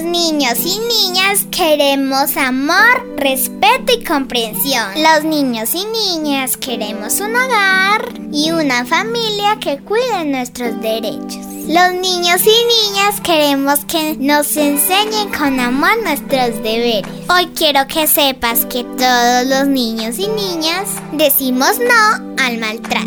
Los niños y niñas queremos amor, respeto y comprensión. Los niños y niñas queremos un hogar y una familia que cuide nuestros derechos. Los niños y niñas queremos que nos enseñen con amor nuestros deberes. Hoy quiero que sepas que todos los niños y niñas decimos no al maltrato.